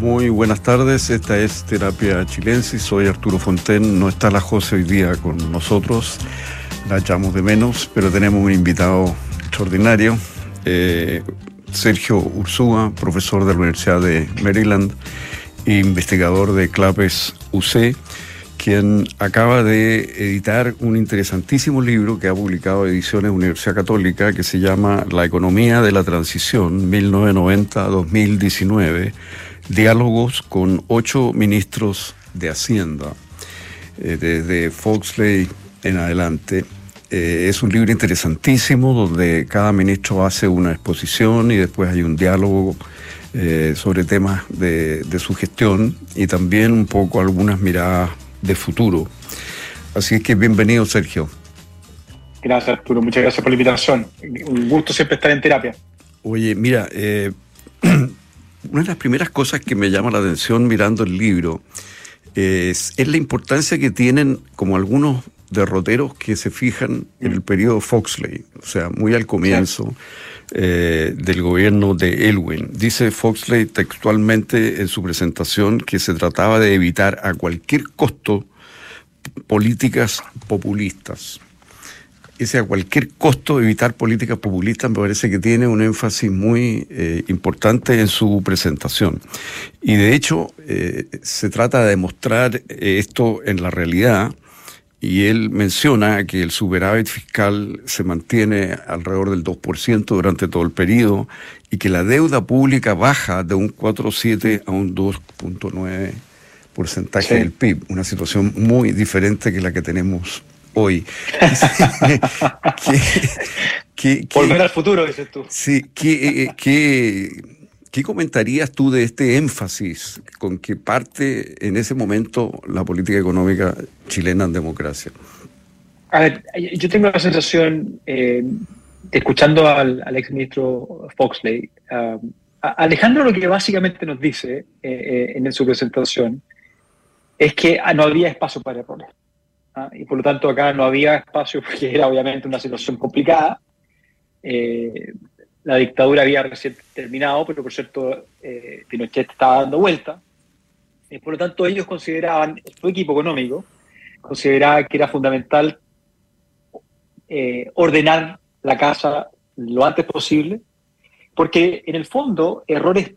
Muy buenas tardes, esta es Terapia Chilensis, soy Arturo Fonten, no está la José hoy día con nosotros, la echamos de menos, pero tenemos un invitado extraordinario, eh, Sergio Ursúa, profesor de la Universidad de Maryland, investigador de CLAPES UC, quien acaba de editar un interesantísimo libro que ha publicado Ediciones Universidad Católica que se llama La economía de la transición 1990-2019, diálogos con ocho ministros de Hacienda, eh, desde Foxley en adelante. Eh, es un libro interesantísimo donde cada ministro hace una exposición y después hay un diálogo eh, sobre temas de, de, su gestión y también un poco algunas miradas de futuro. Así es que bienvenido, Sergio. Gracias, Arturo. Muchas gracias por la invitación. Un gusto siempre estar en terapia. Oye, mira, una de las primeras cosas que me llama la atención mirando el libro es, es la importancia que tienen como algunos derroteros que se fijan en el periodo Foxley, o sea, muy al comienzo eh, del gobierno de Elwin. Dice Foxley textualmente en su presentación que se trataba de evitar a cualquier costo políticas populistas. Ese a cualquier costo evitar políticas populistas me parece que tiene un énfasis muy eh, importante en su presentación. Y de hecho eh, se trata de demostrar esto en la realidad y él menciona que el superávit fiscal se mantiene alrededor del 2% durante todo el periodo y que la deuda pública baja de un 4,7 a un 2,9 porcentaje del PIB, una situación muy diferente que la que tenemos hoy. Volver al futuro, dices tú. Sí, ¿qué, qué, ¿Qué comentarías tú de este énfasis con que parte en ese momento la política económica chilena en democracia? A ver, yo tengo la sensación, eh, escuchando al, al exministro Foxley, Alejandro lo que básicamente nos dice eh, eh, en su presentación es que no había espacio para errores. ¿Ah? Y por lo tanto acá no había espacio porque era obviamente una situación complicada la dictadura había recién terminado, pero por cierto eh, Pinochet estaba dando vuelta. y por lo tanto, ellos consideraban, su equipo económico, consideraba que era fundamental eh, ordenar la casa lo antes posible, porque en el fondo errores,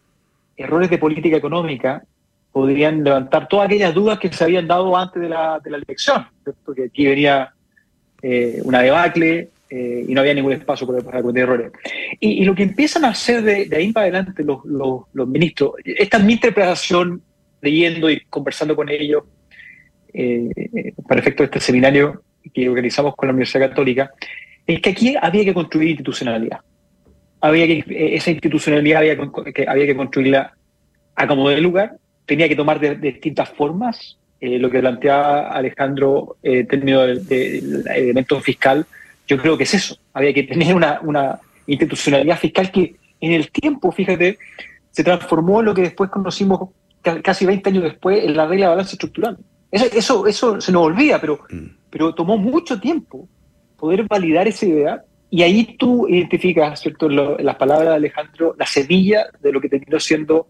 errores de política económica podrían levantar todas aquellas dudas que se habían dado antes de la, elección, porque aquí venía eh, una debacle, eh, y no había ningún espacio para, cometer errores. Y, lo que empiezan a hacer de, ahí para adelante los, ministros, esta es mi interpretación leyendo y conversando con ellos eh, para efecto de este seminario que organizamos con la Universidad Católica, es que aquí había que construir institucionalidad. Había que, esa institucionalidad había que, había que construirla a como de lugar, tenía que tomar de, distintas formas, eh, lo que planteaba Alejandro en términos del elemento fiscal, yo creo que es eso. Había que tener una, una institucionalidad fiscal que en el tiempo, fíjate, se transformó en lo que después conocimos casi 20 años después en la regla de balance estructural. Eso, eso, eso se nos olvida, pero, mm. pero tomó mucho tiempo poder validar esa idea y ahí tú identificas, ¿cierto?, en las palabras de Alejandro, la semilla de lo que terminó siendo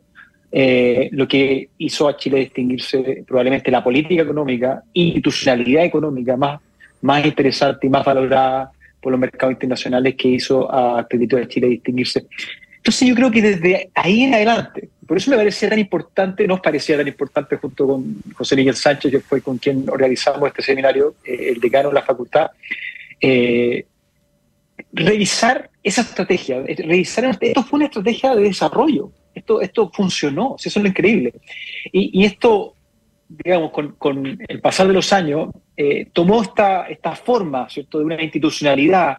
eh, lo que hizo a Chile distinguirse probablemente la política económica, institucionalidad económica más más interesante y más valorada por los mercados internacionales que hizo a Crédito de Chile distinguirse. Entonces yo creo que desde ahí en adelante, por eso me parecía tan importante, nos parecía tan importante junto con José Miguel Sánchez, que fue con quien organizamos este seminario, eh, el decano de la facultad, eh, revisar esa estrategia, revisar, esto fue una estrategia de desarrollo, esto, esto funcionó, eso es lo increíble. Y, y esto digamos, con, el pasar de los años, eh, tomó esta, esta forma, ¿cierto?, de una institucionalidad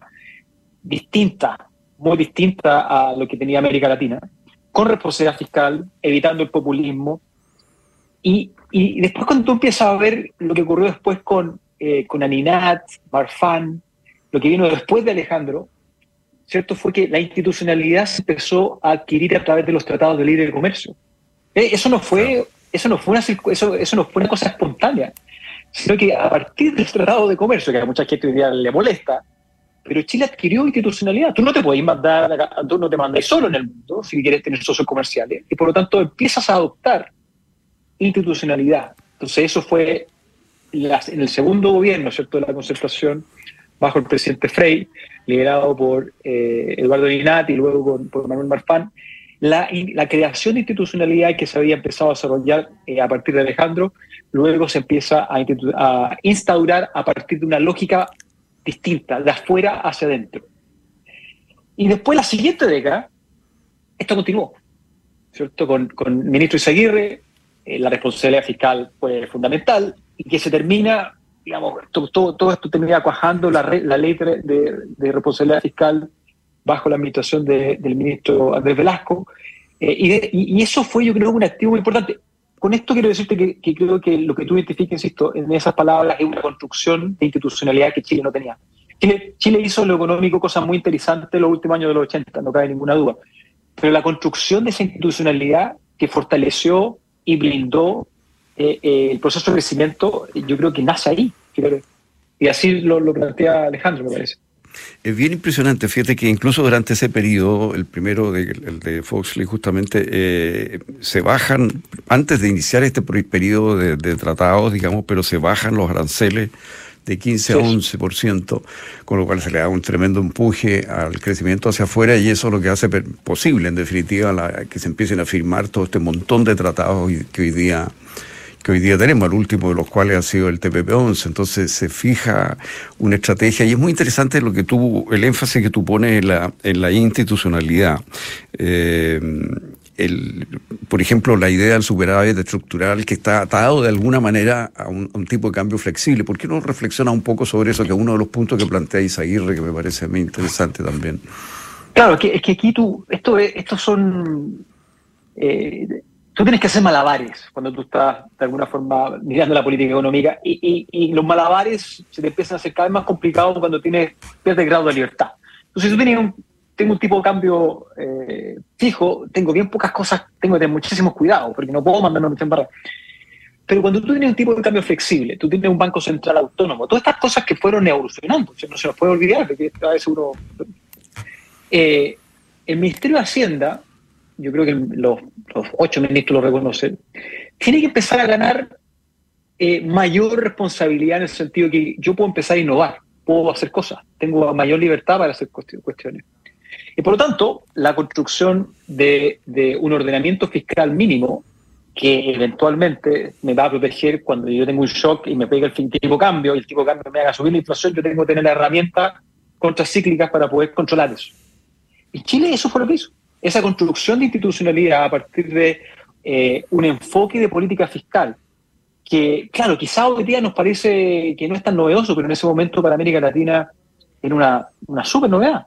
distinta, muy distinta a lo que tenía América Latina, con responsabilidad fiscal, evitando el populismo. Y, después cuando tú empiezas a ver lo que ocurrió después con, eh, con Aninat, Marfan, lo que vino después de Alejandro, ¿cierto? Fue que la institucionalidad se empezó a adquirir a través de los tratados de libre comercio. Eh, eso no fue eso no fue una, eso, eso no fue una cosa espontánea, sino que a partir del Tratado de Comercio, que a mucha gente hoy día le molesta, pero Chile adquirió institucionalidad. Tú no te puedes mandar, tú no te mandas solo en el mundo si quieres tener socios comerciales, y por lo tanto empiezas a adoptar institucionalidad. Entonces eso fue en el segundo gobierno, ¿cierto?, de la concertación, bajo el presidente Frey, liderado por eh, Eduardo Linati y luego por, Manuel Marfán, la, creación de institucionalidad que se había empezado a desarrollar eh, a partir de Alejandro, luego se empieza a, a, instaurar a partir de una lógica distinta, de afuera hacia adentro. Y después, la siguiente década, esto continuó, ¿cierto? Con, con ministro Isaguirre, eh, la responsabilidad fiscal fue fundamental, y que se termina, digamos, todo, todo, esto termina cuajando la, la ley de, de, responsabilidad fiscal bajo la administración del ministro Andrés Velasco. Eh, y, y, eso fue, yo creo, un activo muy importante. Con esto quiero decirte que, creo que lo que tú identificas, insisto, en esas palabras es una construcción de institucionalidad que Chile no tenía. Chile, Chile hizo lo económico cosas muy interesantes en los últimos años de los 80, no cabe ninguna duda. Pero la construcción de esa institucionalidad que fortaleció y blindó eh, eh, el proceso de crecimiento, yo creo que nace ahí. Y así lo, lo plantea Alejandro, me parece. Es bien impresionante, fíjate que incluso durante ese periodo, el primero de, el de Foxley, justamente, eh, se bajan, antes de iniciar este periodo de, tratados, digamos, pero se bajan los aranceles de 15 a 11%, con lo cual se le da un tremendo empuje al crecimiento hacia afuera y eso es lo que hace posible, en definitiva, que se empiecen a firmar todo este montón de tratados que hoy día que hoy día tenemos, el último de los cuales ha sido el TPP-11. Entonces se fija una estrategia y es muy interesante lo que tú, el énfasis que tú pones en la, en la institucionalidad. Eh, el, por ejemplo, la idea del superávit estructural que está atado de alguna manera a un, tipo de cambio flexible. ¿Por qué no reflexiona un poco sobre eso, que es uno de los puntos que plantea Isaguirre, que me parece mí interesante también? Claro, es que, es que aquí tú, esto, estos son... Eh, tú tienes que hacer malabares cuando tú estás de alguna forma mirando la política económica y, y, los malabares se te empiezan a hacer cada vez más complicados cuando tienes pierdes grado de libertad. Entonces, si tú tienes un, tengo un tipo de cambio eh, fijo, tengo bien pocas cosas, tengo que tener muchísimos cuidados porque no puedo mandarme en barra. Pero cuando tú tienes un tipo de cambio flexible, tú tienes un banco central autónomo, todas estas cosas que fueron evolucionando, no se nos puede olvidar, porque cada vez uno... Eh, el Ministerio de Hacienda yo creo que los, ocho ministros lo reconocen, tiene que empezar a ganar eh, mayor responsabilidad en el sentido que yo puedo empezar a innovar, puedo hacer cosas, tengo mayor libertad para hacer cuestiones. Y por lo tanto, la construcción de, un ordenamiento fiscal mínimo que eventualmente me va a proteger cuando yo tengo un shock y me pega el tipo cambio y el tipo de cambio me haga subir la inflación, yo tengo que tener la herramientas contracíclicas para poder controlar eso. Y Chile eso fue lo que hizo esa construcción de institucionalidad a partir de eh, un enfoque de política fiscal, que, claro, quizá hoy día nos parece que no es tan novedoso, pero en ese momento para América Latina era una, una súper novedad.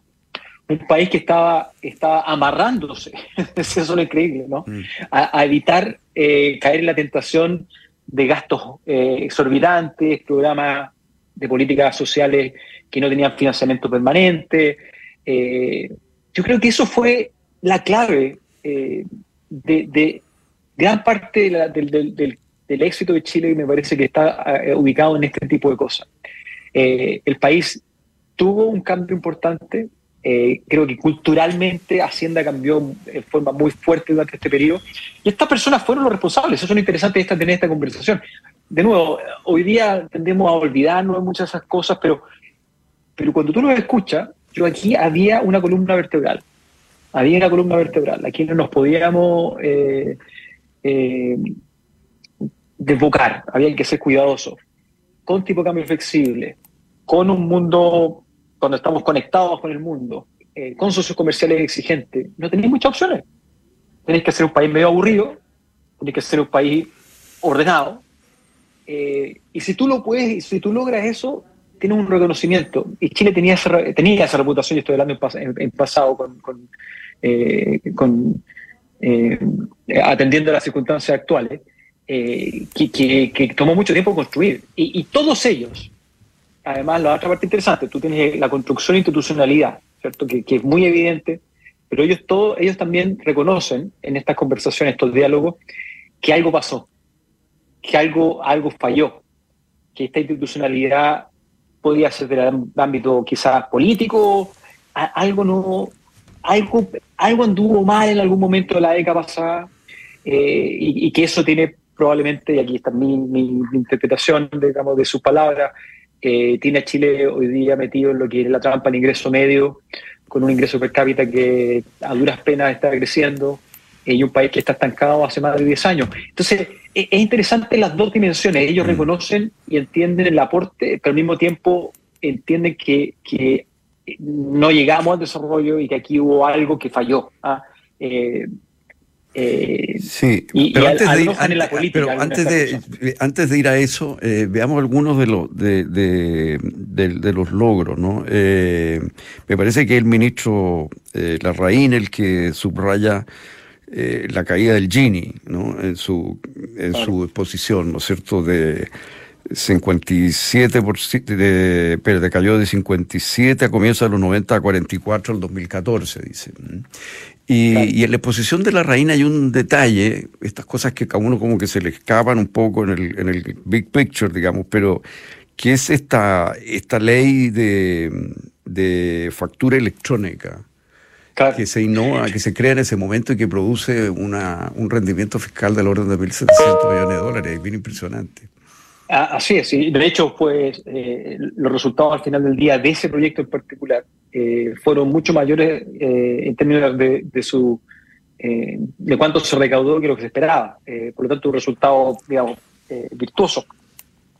Un país que estaba, estaba amarrándose, eso es lo increíble, ¿no? Mm. A, evitar eh, caer en la tentación de gastos eh, exorbitantes, programas de políticas sociales que no tenían financiamiento permanente. yo creo que eso fue la clave eh, de, gran parte del, éxito de Chile me parece que está eh, ubicado en este tipo de cosas. Eh, el país tuvo un cambio importante, creo que culturalmente Hacienda cambió en forma muy fuerte durante este periodo, y estas personas fueron los responsables, eso es lo interesante de esta, tener esta conversación. De nuevo, hoy día tendemos a olvidarnos muchas de esas cosas, pero, pero cuando tú lo escuchas, yo aquí había una columna vertebral había una columna vertebral, aquí no nos podíamos eh, eh, desbocar, había que ser cuidadosos, con tipo de cambio flexible, con un mundo, cuando estamos conectados con el mundo, eh, con socios comerciales exigentes, no tenéis muchas opciones. Tenéis que ser un país medio aburrido, tenéis que ser un país ordenado, y si tú lo puedes, si tú logras eso, tienes un reconocimiento. Y Chile tenía esa, tenía esa reputación, y estoy hablando en, pasado con, eh, con, eh, atendiendo a las circunstancias actuales, eh, que, tomó mucho tiempo construir. Y, todos ellos, además, la otra parte interesante, tú tienes la construcción de institucionalidad, ¿cierto? Que, es muy evidente, pero ellos, todos, ellos también reconocen en estas conversaciones, estos diálogos, que algo pasó, que algo, algo falló, que esta institucionalidad podía ser del ámbito quizás político, algo no, algo, algo anduvo mal en algún momento de la década pasada eh, y, que eso tiene probablemente, y aquí está mi, interpretación, digamos, de sus palabras, eh, tiene a Chile hoy día metido en lo que es la trampa del ingreso medio, con un ingreso per cápita que a duras penas está creciendo, eh, y un país que está estancado hace más de 10 años. Entonces, e, es interesante las dos dimensiones. Ellos mm. reconocen y entienden el aporte, pero al mismo tiempo entienden que, que no llegamos al desarrollo y que aquí hubo algo que falló. ¿ah? Eh, eh, sí, pero, antes, de ir, antes, de, ir a eso, eh, veamos algunos de los de, de, los logros, ¿no? me parece que el ministro Larraín el que subraya la caída del Gini, ¿no? En su en su exposición, ¿no es cierto? De 57 por, de, pero cayó de 57 a comienzos de los 90 a 44 al 2014, dice. Y, en la exposición de la reina hay un detalle, estas cosas que a uno como que se le escapan un poco en el, en el big picture, digamos, pero que es esta, esta ley de, de factura electrónica. que se innova, que se crea en ese momento y que produce una, un rendimiento fiscal del orden de 1.700 millones de dólares, es bien impresionante. Ah, así es, de hecho, pues los resultados al final del día de ese proyecto en particular eh, fueron mucho mayores eh, en términos de, su de cuánto se recaudó que lo que se esperaba. por lo tanto, un resultado, digamos, virtuoso.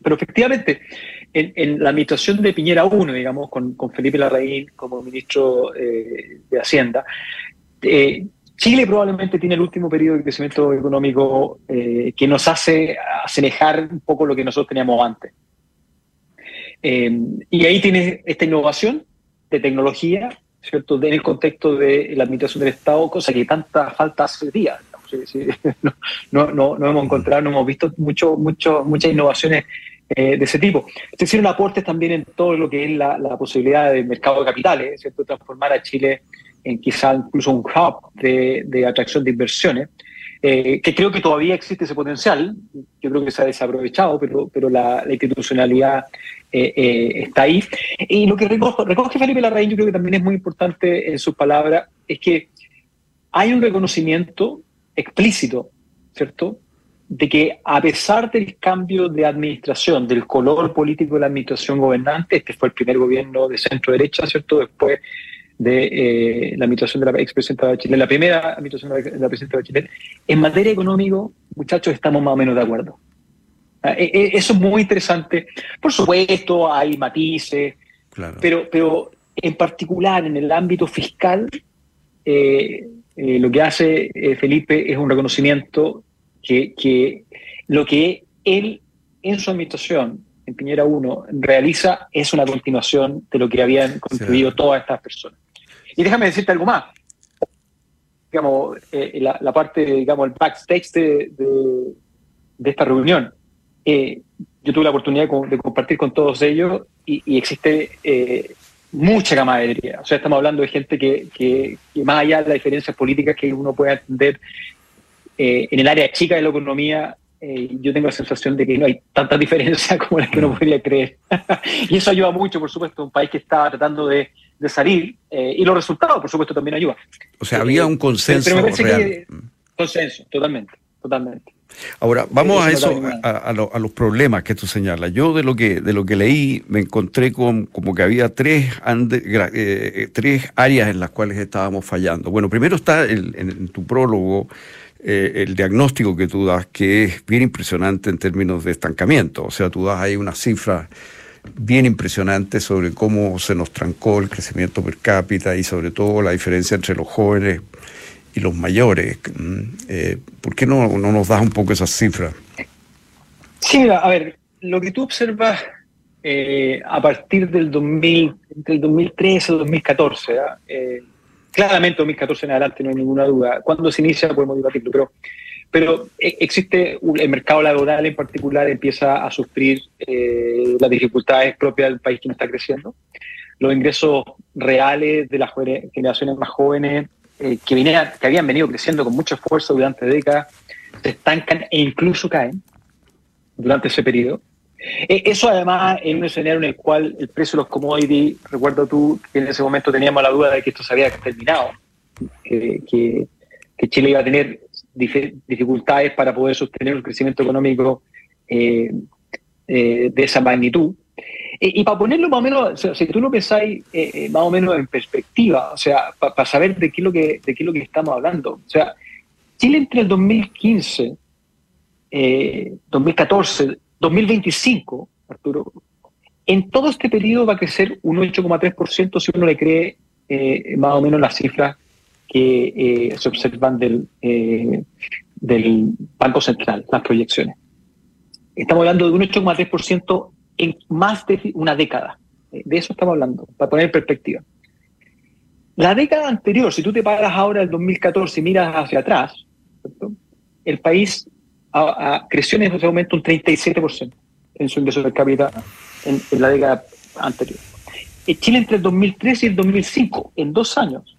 Pero efectivamente, en, la administración de Piñera 1, digamos, con, con Felipe Larraín como ministro de Hacienda, Chile probablemente tiene el último periodo de crecimiento económico eh, que nos hace asemejar un poco lo que nosotros teníamos antes. Eh, y ahí tiene esta innovación de tecnología, ¿cierto? En el contexto de la administración del Estado, cosa que tanta falta hace días. No, no, no, hemos encontrado, no hemos visto mucho, mucho, muchas innovaciones eh, de ese tipo. Se hicieron aportes también en todo lo que es la posibilidad del mercado de capitales, ¿cierto? Transformar a Chile quizá incluso un hub de, atracción de inversiones, eh, que creo que todavía existe ese potencial, yo creo que se ha desaprovechado, pero, pero la, institucionalidad eh, eh, está ahí. Y lo que recoge, recoge Felipe Larraín, yo creo que también es muy importante en sus palabras, es que hay un reconocimiento explícito, ¿cierto?, de que a pesar del cambio de administración, del color político de la administración gobernante, este fue el primer gobierno de centro derecha, ¿cierto? Después de eh, la administración de la expresidenta de Chile, la primera administración de la, presidenta de Chile, en materia económica, muchachos, estamos más o menos de acuerdo. Ah, e, e, eso es muy interesante. Por supuesto, hay matices, pero, pero en particular en el ámbito fiscal, eh, eh, lo que hace Felipe es un reconocimiento que, que lo que él en su administración en Piñera 1 realiza es una continuación de lo que habían construido todas estas personas. Y déjame decirte algo más. Digamos, eh, la, parte, digamos, el backstage de, de, esta reunión. Eh, yo tuve la oportunidad de, compartir con todos ellos y, existe eh, mucha camaradería. O sea, estamos hablando de gente que, que, más allá de las diferencias políticas que uno puede entender en el área chica de la economía, yo tengo la sensación de que no hay tantas diferencias como las que uno podría creer. y eso ayuda mucho, por supuesto, un país que está tratando de de salir eh, y los resultados, por supuesto, también ayudan. O sea, había un consenso real. consenso, totalmente, totalmente. Ahora, vamos a eso, a, los problemas que tú señalas. Yo de lo que, de lo que leí me encontré con como que había tres, eh, tres áreas en las cuales estábamos fallando. Bueno, primero está en, tu prólogo eh, el diagnóstico que tú das, que es bien impresionante en términos de estancamiento. O sea, tú das ahí una cifra bien impresionante sobre cómo se nos trancó el crecimiento per cápita y sobre todo la diferencia entre los jóvenes y los mayores. Mm, eh, ¿Por qué no, no, nos das un poco esas cifras? Sí, a ver, lo que tú observas eh, a partir del 2000, entre el 2013 y el 2014, eh, claramente 2014 en adelante no hay ninguna duda, cuando se inicia podemos debatirlo, pero pero eh, existe el mercado laboral en particular empieza a sufrir eh, las dificultades propias del país que no está creciendo. Los ingresos reales de las generaciones más jóvenes eh, que, vinieran, que habían venido creciendo con mucho esfuerzo durante décadas se estancan e incluso caen durante ese periodo. E, eso además en un escenario en el cual el precio de los commodities, recuerdo tú que en ese momento teníamos la duda de que esto se había terminado, que, que, Chile iba a tener dificultades para poder sostener un crecimiento económico eh, eh, de esa magnitud. Y, para ponerlo más o menos, si tú lo pensáis eh, más o menos en perspectiva, o sea, para saber de qué, lo que, de qué es lo que estamos hablando. O sea, Chile entre el 2015, 2014, 2025, Arturo, en todo este periodo va a crecer un 8,3% si uno le cree más o menos las cifras que eh, se observan del, eh, del Banco Central, las proyecciones. Estamos hablando de un 8,3% en más de una década. De eso estamos hablando, para poner en perspectiva. La década anterior, si tú te paras ahora el 2014 y miras hacia atrás, el país creció en ese momento un 37% en su ingreso per cápita en, la década anterior. En Chile entre el 2003 y el 2005, en dos años,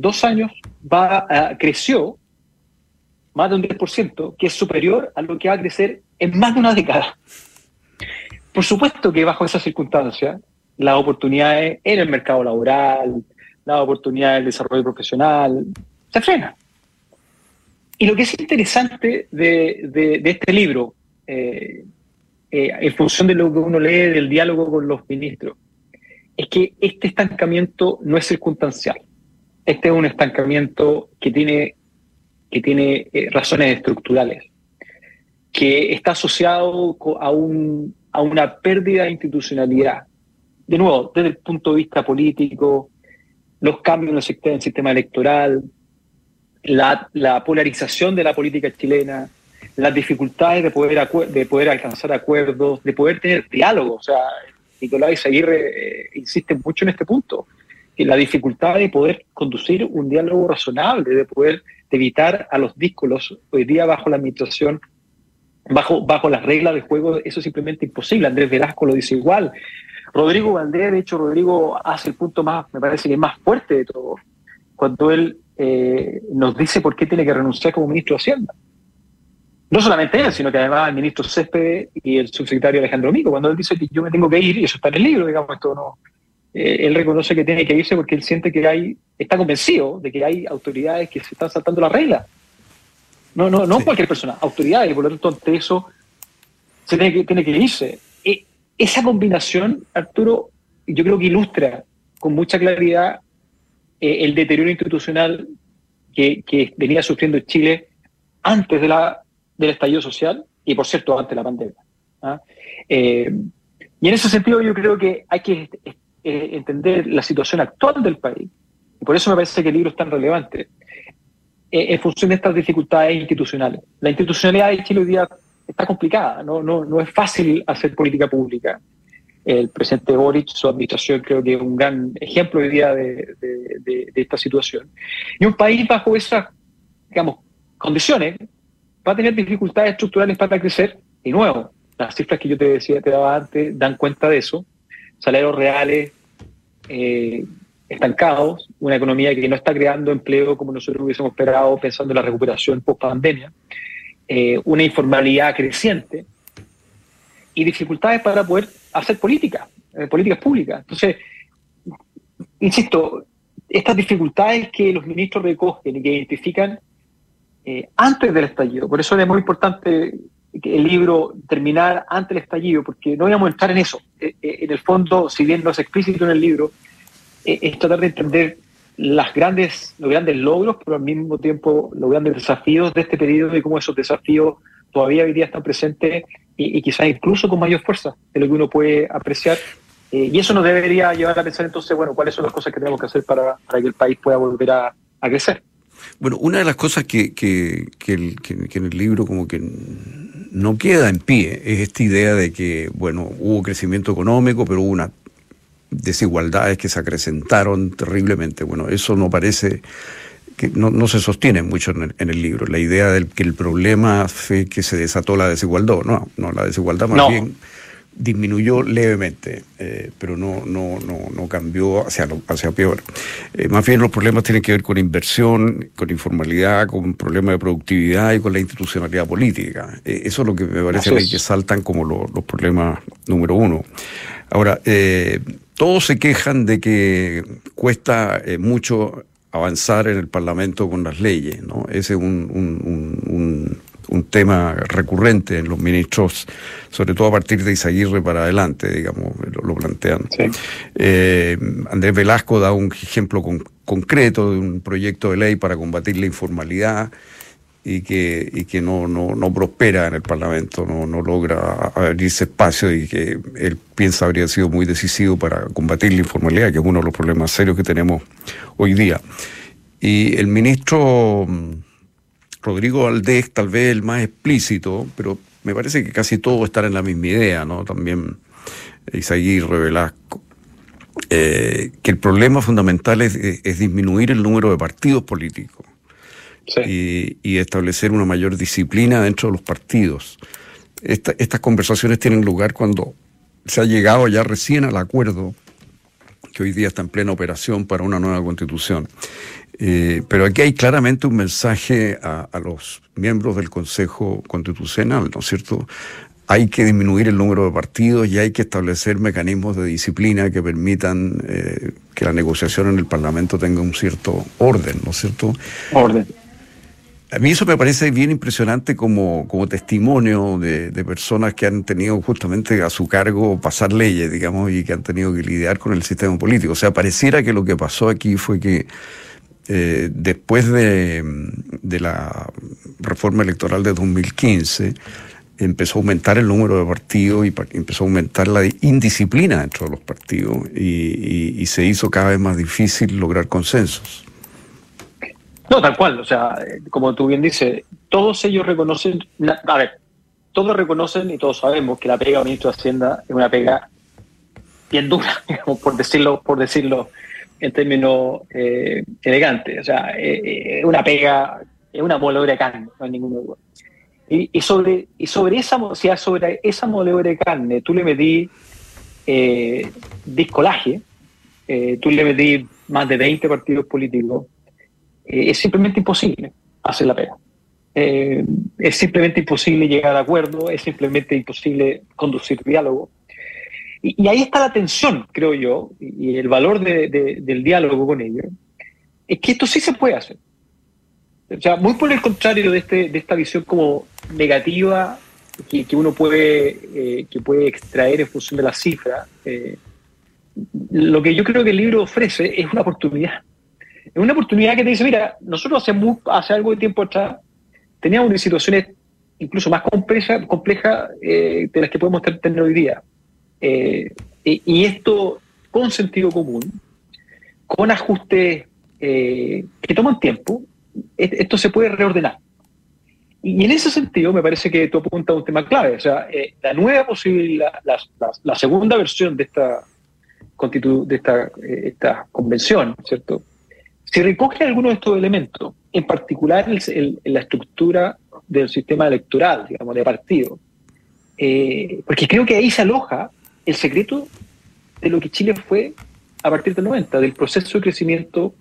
dos años va creció más de un 10%, que es superior a lo que va a crecer en más de una década. Por supuesto que bajo esas circunstancias, las oportunidades en el mercado laboral, las oportunidades de desarrollo profesional, se frenan. Y lo que es interesante de, este libro, eh, eh, en función de lo que uno lee del diálogo con los ministros, es que este estancamiento no es circunstancial. Este es un estancamiento que tiene, que tiene eh, razones estructurales, que está asociado a, un, a una pérdida de institucionalidad. De nuevo, desde el punto de vista político, los cambios en el sistema electoral, la, polarización de la política chilena, las dificultades de poder, de poder alcanzar acuerdos, de poder tener diálogo. O sea, Nicolás Aguirre eh, insiste mucho en este punto, la dificultad de poder conducir un diálogo razonable, de poder evitar a los díscolos hoy día bajo la administración, bajo, bajo las reglas de juego, eso es simplemente imposible. Andrés Velasco lo dice igual. Rodrigo Valdés, de hecho, Rodrigo hace el punto más, me parece que más fuerte de todo, cuando él eh, nos dice por qué tiene que renunciar como ministro de Hacienda. No solamente él, sino que además el ministro Césped y el subsecretario Alejandro Mico, cuando él dice que yo me tengo que ir, y eso está en el libro, digamos, esto no. Eh, él reconoce que tiene que irse porque él siente que hay, está convencido de que hay autoridades que se están saltando la regla. No, no, no cualquier persona, autoridades, por lo tanto, ante eso se tiene que, tiene que irse. E, esa combinación, Arturo, yo creo que ilustra con mucha claridad eh, el deterioro institucional que, venía sufriendo Chile antes de la, del estallido social y, por cierto, antes de la pandemia. ¿ah? Eh, y en ese sentido yo creo que hay que eh, entender la situación actual del país, y por eso me parece que el libro es tan relevante, en función de estas dificultades institucionales. La institucionalidad de Chile hoy día está complicada, no, no, no es fácil hacer política pública el presidente Boric, su administración creo que es un gran ejemplo hoy día de, esta situación. Y un país bajo esas, digamos, condiciones va a tener dificultades estructurales para crecer. Y nuevo, las cifras que yo te decía, te daba antes, dan cuenta de eso. Salarios reales eh, estancados, una economía que no está creando empleo como nosotros hubiésemos esperado pensando en la recuperación post pandemia, eh, una informalidad creciente y dificultades para poder hacer política, eh, políticas públicas. Entonces, insisto, estas dificultades que los ministros recogen y que identifican antes del estallido, por eso es muy importante el libro terminar antes del estallido, porque no íbamos a entrar en eso. Eh, en el fondo, si bien no es explícito en el libro, es tratar de entender las grandes, los grandes logros, pero al mismo tiempo los grandes desafíos de este periodo y cómo esos desafíos todavía hoy día están presentes y, quizás incluso con mayor fuerza de lo que uno puede apreciar. Eh, y eso nos debería llevar a pensar entonces, bueno, cuáles son las cosas que tenemos que hacer para, que el país pueda volver a, crecer. Bueno, una de las cosas que, que, en el libro como que no queda en pie es esta idea de que, bueno, hubo crecimiento económico, pero hubo unas desigualdades que se acrecentaron terriblemente. Bueno, eso no parece que no, se sostiene mucho en el, libro, la idea de que el problema fue que se desató la desigualdad, no, no, la desigualdad más bien disminuyó levemente, pero no, no, no, no cambió hacia, hacia peor. más bien los problemas tienen que ver con inversión, con informalidad, con problemas de productividad y con la institucionalidad política. eso es lo que me parece que saltan como los problemas número uno. Ahora, todos se quejan de que cuesta mucho avanzar en el Parlamento con las leyes. ¿no? Ese es un, un, tema recurrente en los ministros, sobre todo a partir de Isaguirre para adelante, digamos, lo, plantean. Eh, Andrés Velasco da un ejemplo concreto de un proyecto de ley para combatir la informalidad y que, y que no, no, no, prospera en el Parlamento, no, no logra abrirse espacio y que él piensa habría sido muy decisivo para combatir la informalidad, que es uno de los problemas serios que tenemos hoy día. Y el ministro mm, Rodrigo Valdés, tal vez el más explícito, pero me parece que casi todos están en la misma idea, ¿no? También Isaguirre, Velasco. Eh, que el problema fundamental es, es disminuir el número de partidos políticos y, establecer una mayor disciplina dentro de los partidos. estas conversaciones tienen lugar cuando se ha llegado ya recién al acuerdo que hoy día está en plena operación para una nueva constitución. Eh, pero aquí hay claramente un mensaje a, los miembros del Consejo Constitucional, ¿no es cierto? Hay que disminuir el número de partidos y hay que establecer mecanismos de disciplina que permitan eh, que la negociación en el Parlamento tenga un cierto orden, ¿no es cierto? Orden. A mí eso me parece bien impresionante como, como testimonio de, personas que han tenido justamente a su cargo pasar leyes, digamos, y que han tenido que lidiar con el sistema político. O sea, pareciera que lo que pasó aquí fue que eh, después de, la reforma electoral de 2015 empezó a aumentar el número de partidos y empezó a aumentar la indisciplina dentro de los partidos y se hizo cada vez más difícil lograr consensos. No, tal cual. O sea, como tú bien dices, todos ellos reconocen. A ver, todos reconocen y todos sabemos que la pega del ministro de Hacienda es una pega bien dura, por decirlo, por decirlo en términos eh, elegantes. O sea, es eh, eh, una pega, es una moledora de carne, no hay ninguna duda. Y, sobre, y sobre esa si sobre esa moledora de carne tú le metí eh, discolaje, tú le metí más de 20 partidos políticos, eh, es simplemente imposible hacer la pega. Eh, es simplemente imposible llegar a acuerdo, es simplemente imposible conducir diálogo. Y, ahí está la tensión, creo yo, y, el valor del diálogo con ellos, es que esto sí se puede hacer. O sea, muy por el contrario de, este, de esta visión como negativa que, uno puede, eh, que puede extraer en función de las cifras, lo que yo creo que el libro ofrece es una oportunidad es una oportunidad que te dice, mira, nosotros hace, hace algo de tiempo atrás teníamos situaciones incluso más complejas compleja, eh, de las que podemos tener hoy día. Eh, y, esto con sentido común, con ajustes eh, que toman tiempo, esto se puede reordenar. Y, en ese sentido me parece que tú apuntas a un tema clave. O sea, la nueva posibilidad, la, segunda versión de esta, de esta, esta convención, ¿cierto? Si recoge alguno de estos elementos, en particular en la estructura del sistema electoral, digamos, de partido, eh, porque creo que ahí se aloja el secreto de lo que Chile fue a partir del 90, del proceso de crecimiento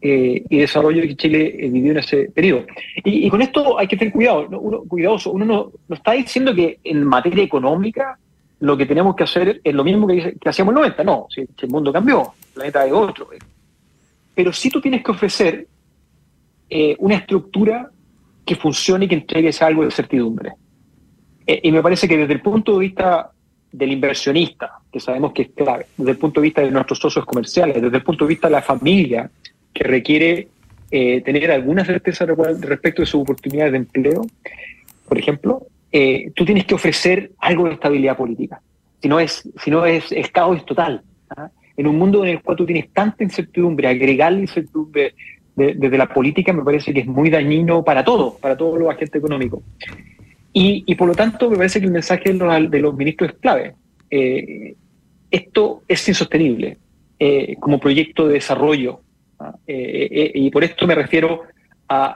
eh, y desarrollo que Chile eh, vivió en ese periodo. Y, con esto hay que tener cuidado, uno, cuidadoso, uno no, está diciendo que en materia económica lo que tenemos que hacer es lo mismo que, hacíamos en el 90, no, si, el mundo cambió, el planeta es otro, pero sí tú tienes que ofrecer eh, una estructura que funcione y que entregues algo de certidumbre. Y me parece que desde el punto de vista del inversionista, que sabemos que es clave, desde el punto de vista de nuestros socios comerciales, desde el punto de vista de la familia, que requiere eh, tener alguna certeza respecto de sus oportunidades de empleo, por ejemplo, tú tienes que ofrecer algo de estabilidad política. Si no es, si no es, caos total. ¿ah? en un mundo en el cual tú tienes tanta incertidumbre, agregar incertidumbre desde la política me parece que es muy dañino para todos, para todos los agentes económicos. Y, por lo tanto me parece que el mensaje de los, ministros es clave. Eh, esto es insostenible eh, como proyecto de desarrollo. Eh, y por esto me refiero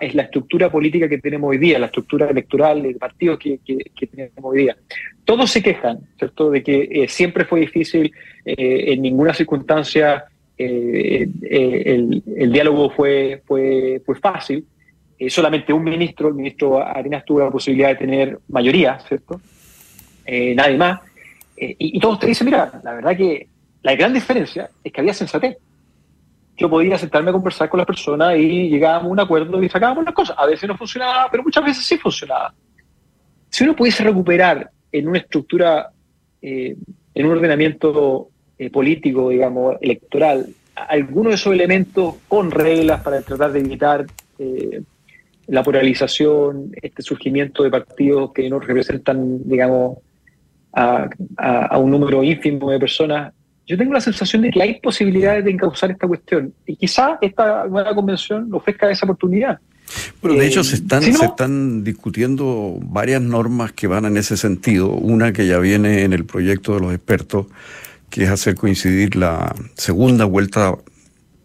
es la estructura política que tenemos hoy día, la estructura electoral de partidos que, tenemos hoy día. Todos se quejan, ¿cierto?, de que siempre fue difícil, en ninguna circunstancia eh, el, diálogo fue, fue, fue fácil. Solamente un ministro, el ministro Arenas, tuvo la posibilidad de tener mayoría, ¿cierto? nadie más. Y, y, todos te dicen, mira, la verdad que la gran diferencia es que había sensatez yo podía sentarme a conversar con la persona y llegábamos a un acuerdo y sacábamos las cosas. A veces no funcionaba, pero muchas veces sí funcionaba. Si uno pudiese recuperar en una estructura, eh, en un ordenamiento eh, político, digamos, electoral, algunos de esos elementos con reglas para tratar de evitar eh, la polarización, este surgimiento de partidos que no representan, digamos, a un número ínfimo de personas, yo tengo la sensación de que hay posibilidades de encauzar esta cuestión y quizá esta nueva convención ofrezca esa oportunidad. Bueno, de hecho se eh, están, se están discutiendo varias normas que van en ese sentido. Una que ya viene en el proyecto de los expertos, que es hacer coincidir la segunda vuelta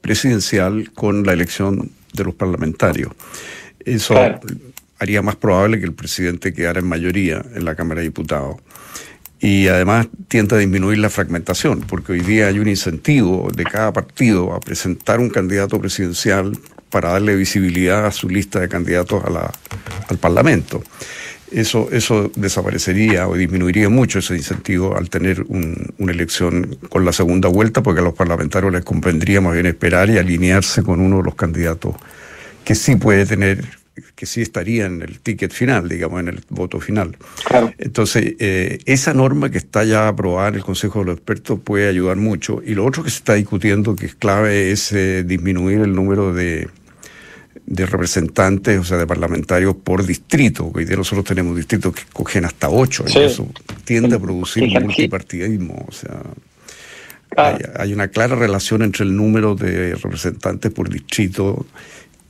presidencial con la elección de los parlamentarios. Eso haría más probable que el presidente quedara en mayoría en la Cámara de Diputados y además tiende a disminuir la fragmentación, porque hoy día hay un incentivo de cada partido a presentar un candidato presidencial para darle visibilidad a su lista de candidatos a la, al Parlamento. Eso, eso desaparecería o disminuiría mucho ese incentivo al tener una elección con la segunda vuelta, porque a los parlamentarios les convendría más bien esperar y alinearse con uno de los candidatos que sí puede tener que sí estaría en el ticket final, digamos, en el voto final. Entonces, eh, esa norma que está ya aprobada en el Consejo de los Expertos puede ayudar mucho. Y lo otro que se está discutiendo, que es clave, es eh, disminuir el número de, de representantes, o sea, de parlamentarios por distrito. Hoy día nosotros tenemos distritos que cogen hasta ocho, y eso tiende a producir multipartidismo. O sea, hay una clara relación entre el número de representantes por distrito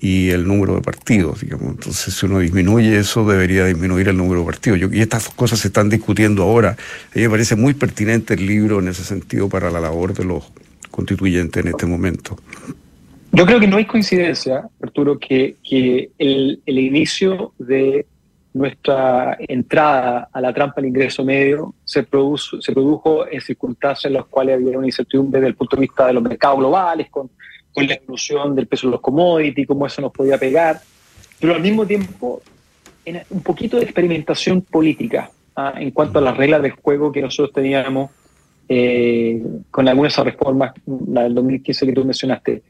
y el número de partidos, digamos. Entonces, si uno disminuye eso, debería disminuir el número de partidos. y estas cosas se están discutiendo ahora. A mí me parece muy pertinente el libro en ese sentido para la labor de los constituyentes en este momento. Yo creo que no hay coincidencia, Arturo, que, que el, el inicio de nuestra entrada a la trampa del ingreso medio se, produjo, se produjo en circunstancias en las cuales había una incertidumbre desde el punto de vista de los mercados globales, con con la evolución del peso de los commodities, cómo eso nos podía pegar, pero al mismo tiempo un poquito de experimentación política ¿ah? en cuanto a las reglas del juego que nosotros teníamos eh, con algunas reformas, la del 2015 que tú mencionaste.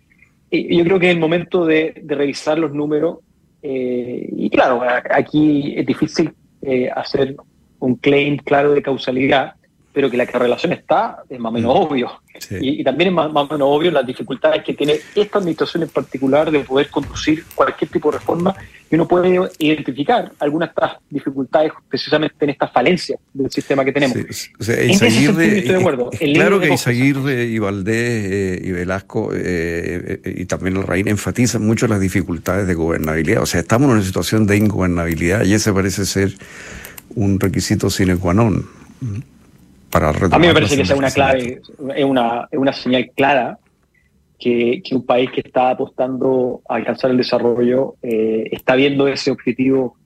Y yo creo que es el momento de, revisar los números eh, y claro, aquí es difícil eh, hacer un claim claro de causalidad, pero que la correlación está es más o menos mm. obvio. Y, también es más, o menos obvio las dificultades que tiene esta administración en particular de poder conducir cualquier tipo de reforma y uno puede identificar algunas de estas dificultades precisamente en estas falencias del sistema que tenemos. O sea, Isaguirre, estoy de acuerdo. claro que Isaguirre y Valdés eh, y Velasco eh, eh, y también el Reina enfatizan mucho las dificultades de gobernabilidad. O sea, estamos en una situación de ingobernabilidad y ese parece ser un requisito sine qua non. A mí me parece que es una clave, es una, es una señal clara que, que, un país que está apostando a alcanzar el desarrollo eh, está viendo ese objetivo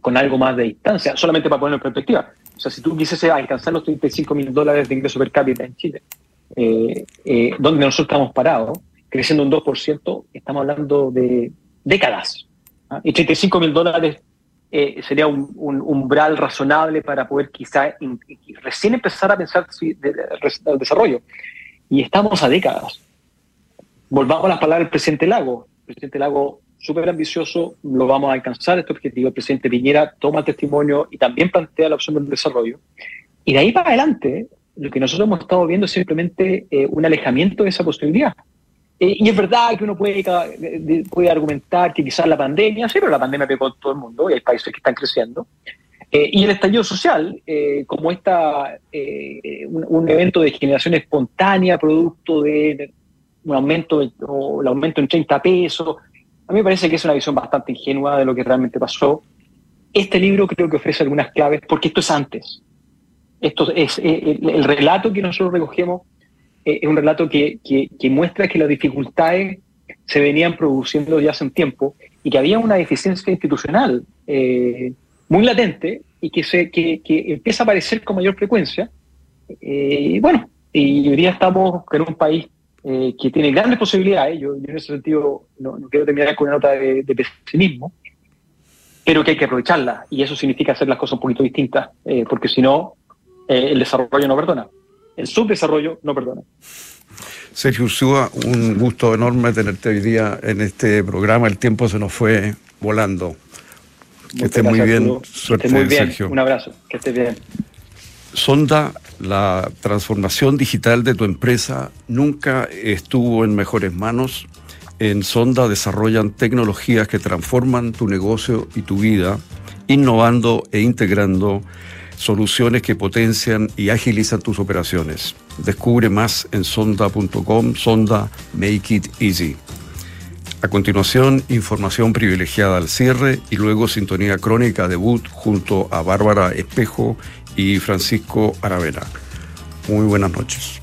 con algo más de distancia, solamente para ponerlo en perspectiva. O sea, si tú quisieses alcanzar los 35 mil dólares de ingreso per cápita en Chile, eh, eh, donde nosotros estamos parados, creciendo un 2%, estamos hablando de décadas. ¿ah? Y 35 mil dólares eh, sería un, umbral razonable para poder quizá recién empezar a pensar el desarrollo. Y estamos a décadas. Volvamos a las palabras del presidente Lago. El presidente Lago, súper ambicioso, lo vamos a alcanzar este objetivo. El presidente Piñera toma testimonio y también plantea la opción del desarrollo. Y de ahí para adelante, lo que nosotros hemos estado viendo es simplemente eh, un alejamiento de esa posibilidad. Eh, y es verdad que uno puede, puede argumentar que quizás la pandemia, sí, pero la pandemia pegó a todo el mundo y hay países que están creciendo. Eh, y el estallido social, eh, como esta, un, evento de generación espontánea, producto de un aumento, o el aumento en 30 pesos, a mí me parece que es una visión bastante ingenua de lo que realmente pasó. Este libro creo que ofrece algunas claves, porque esto es antes. Esto es el relato que nosotros recogemos es un relato que, muestra que las dificultades se venían produciendo ya hace un tiempo y que había una deficiencia institucional eh, muy latente y que, se, que, empieza a aparecer con mayor frecuencia. Eh, bueno, y hoy día estamos en un país eh, que tiene grandes posibilidades, yo, en ese sentido no, quiero terminar con una nota de, pesimismo, pero que hay que aprovecharla. Y eso significa hacer las cosas un poquito distintas, porque si no, el desarrollo no perdona, el subdesarrollo no perdona. Sergio Ursúa, un gusto enorme tenerte hoy día en este programa. El tiempo se nos fue volando. Que esté muy bien. Suerte, muy bien. Sergio. Un abrazo. Que estés bien. Sonda, la transformación digital de tu empresa nunca estuvo en mejores manos. En Sonda desarrollan tecnologías que transforman tu negocio y tu vida, innovando e integrando soluciones que potencian y agilizan tus operaciones. Descubre más en sonda.com, sonda Make It Easy. A continuación, información privilegiada al cierre y luego sintonía crónica debut junto a Bárbara Espejo y Francisco Aravena. Muy buenas noches.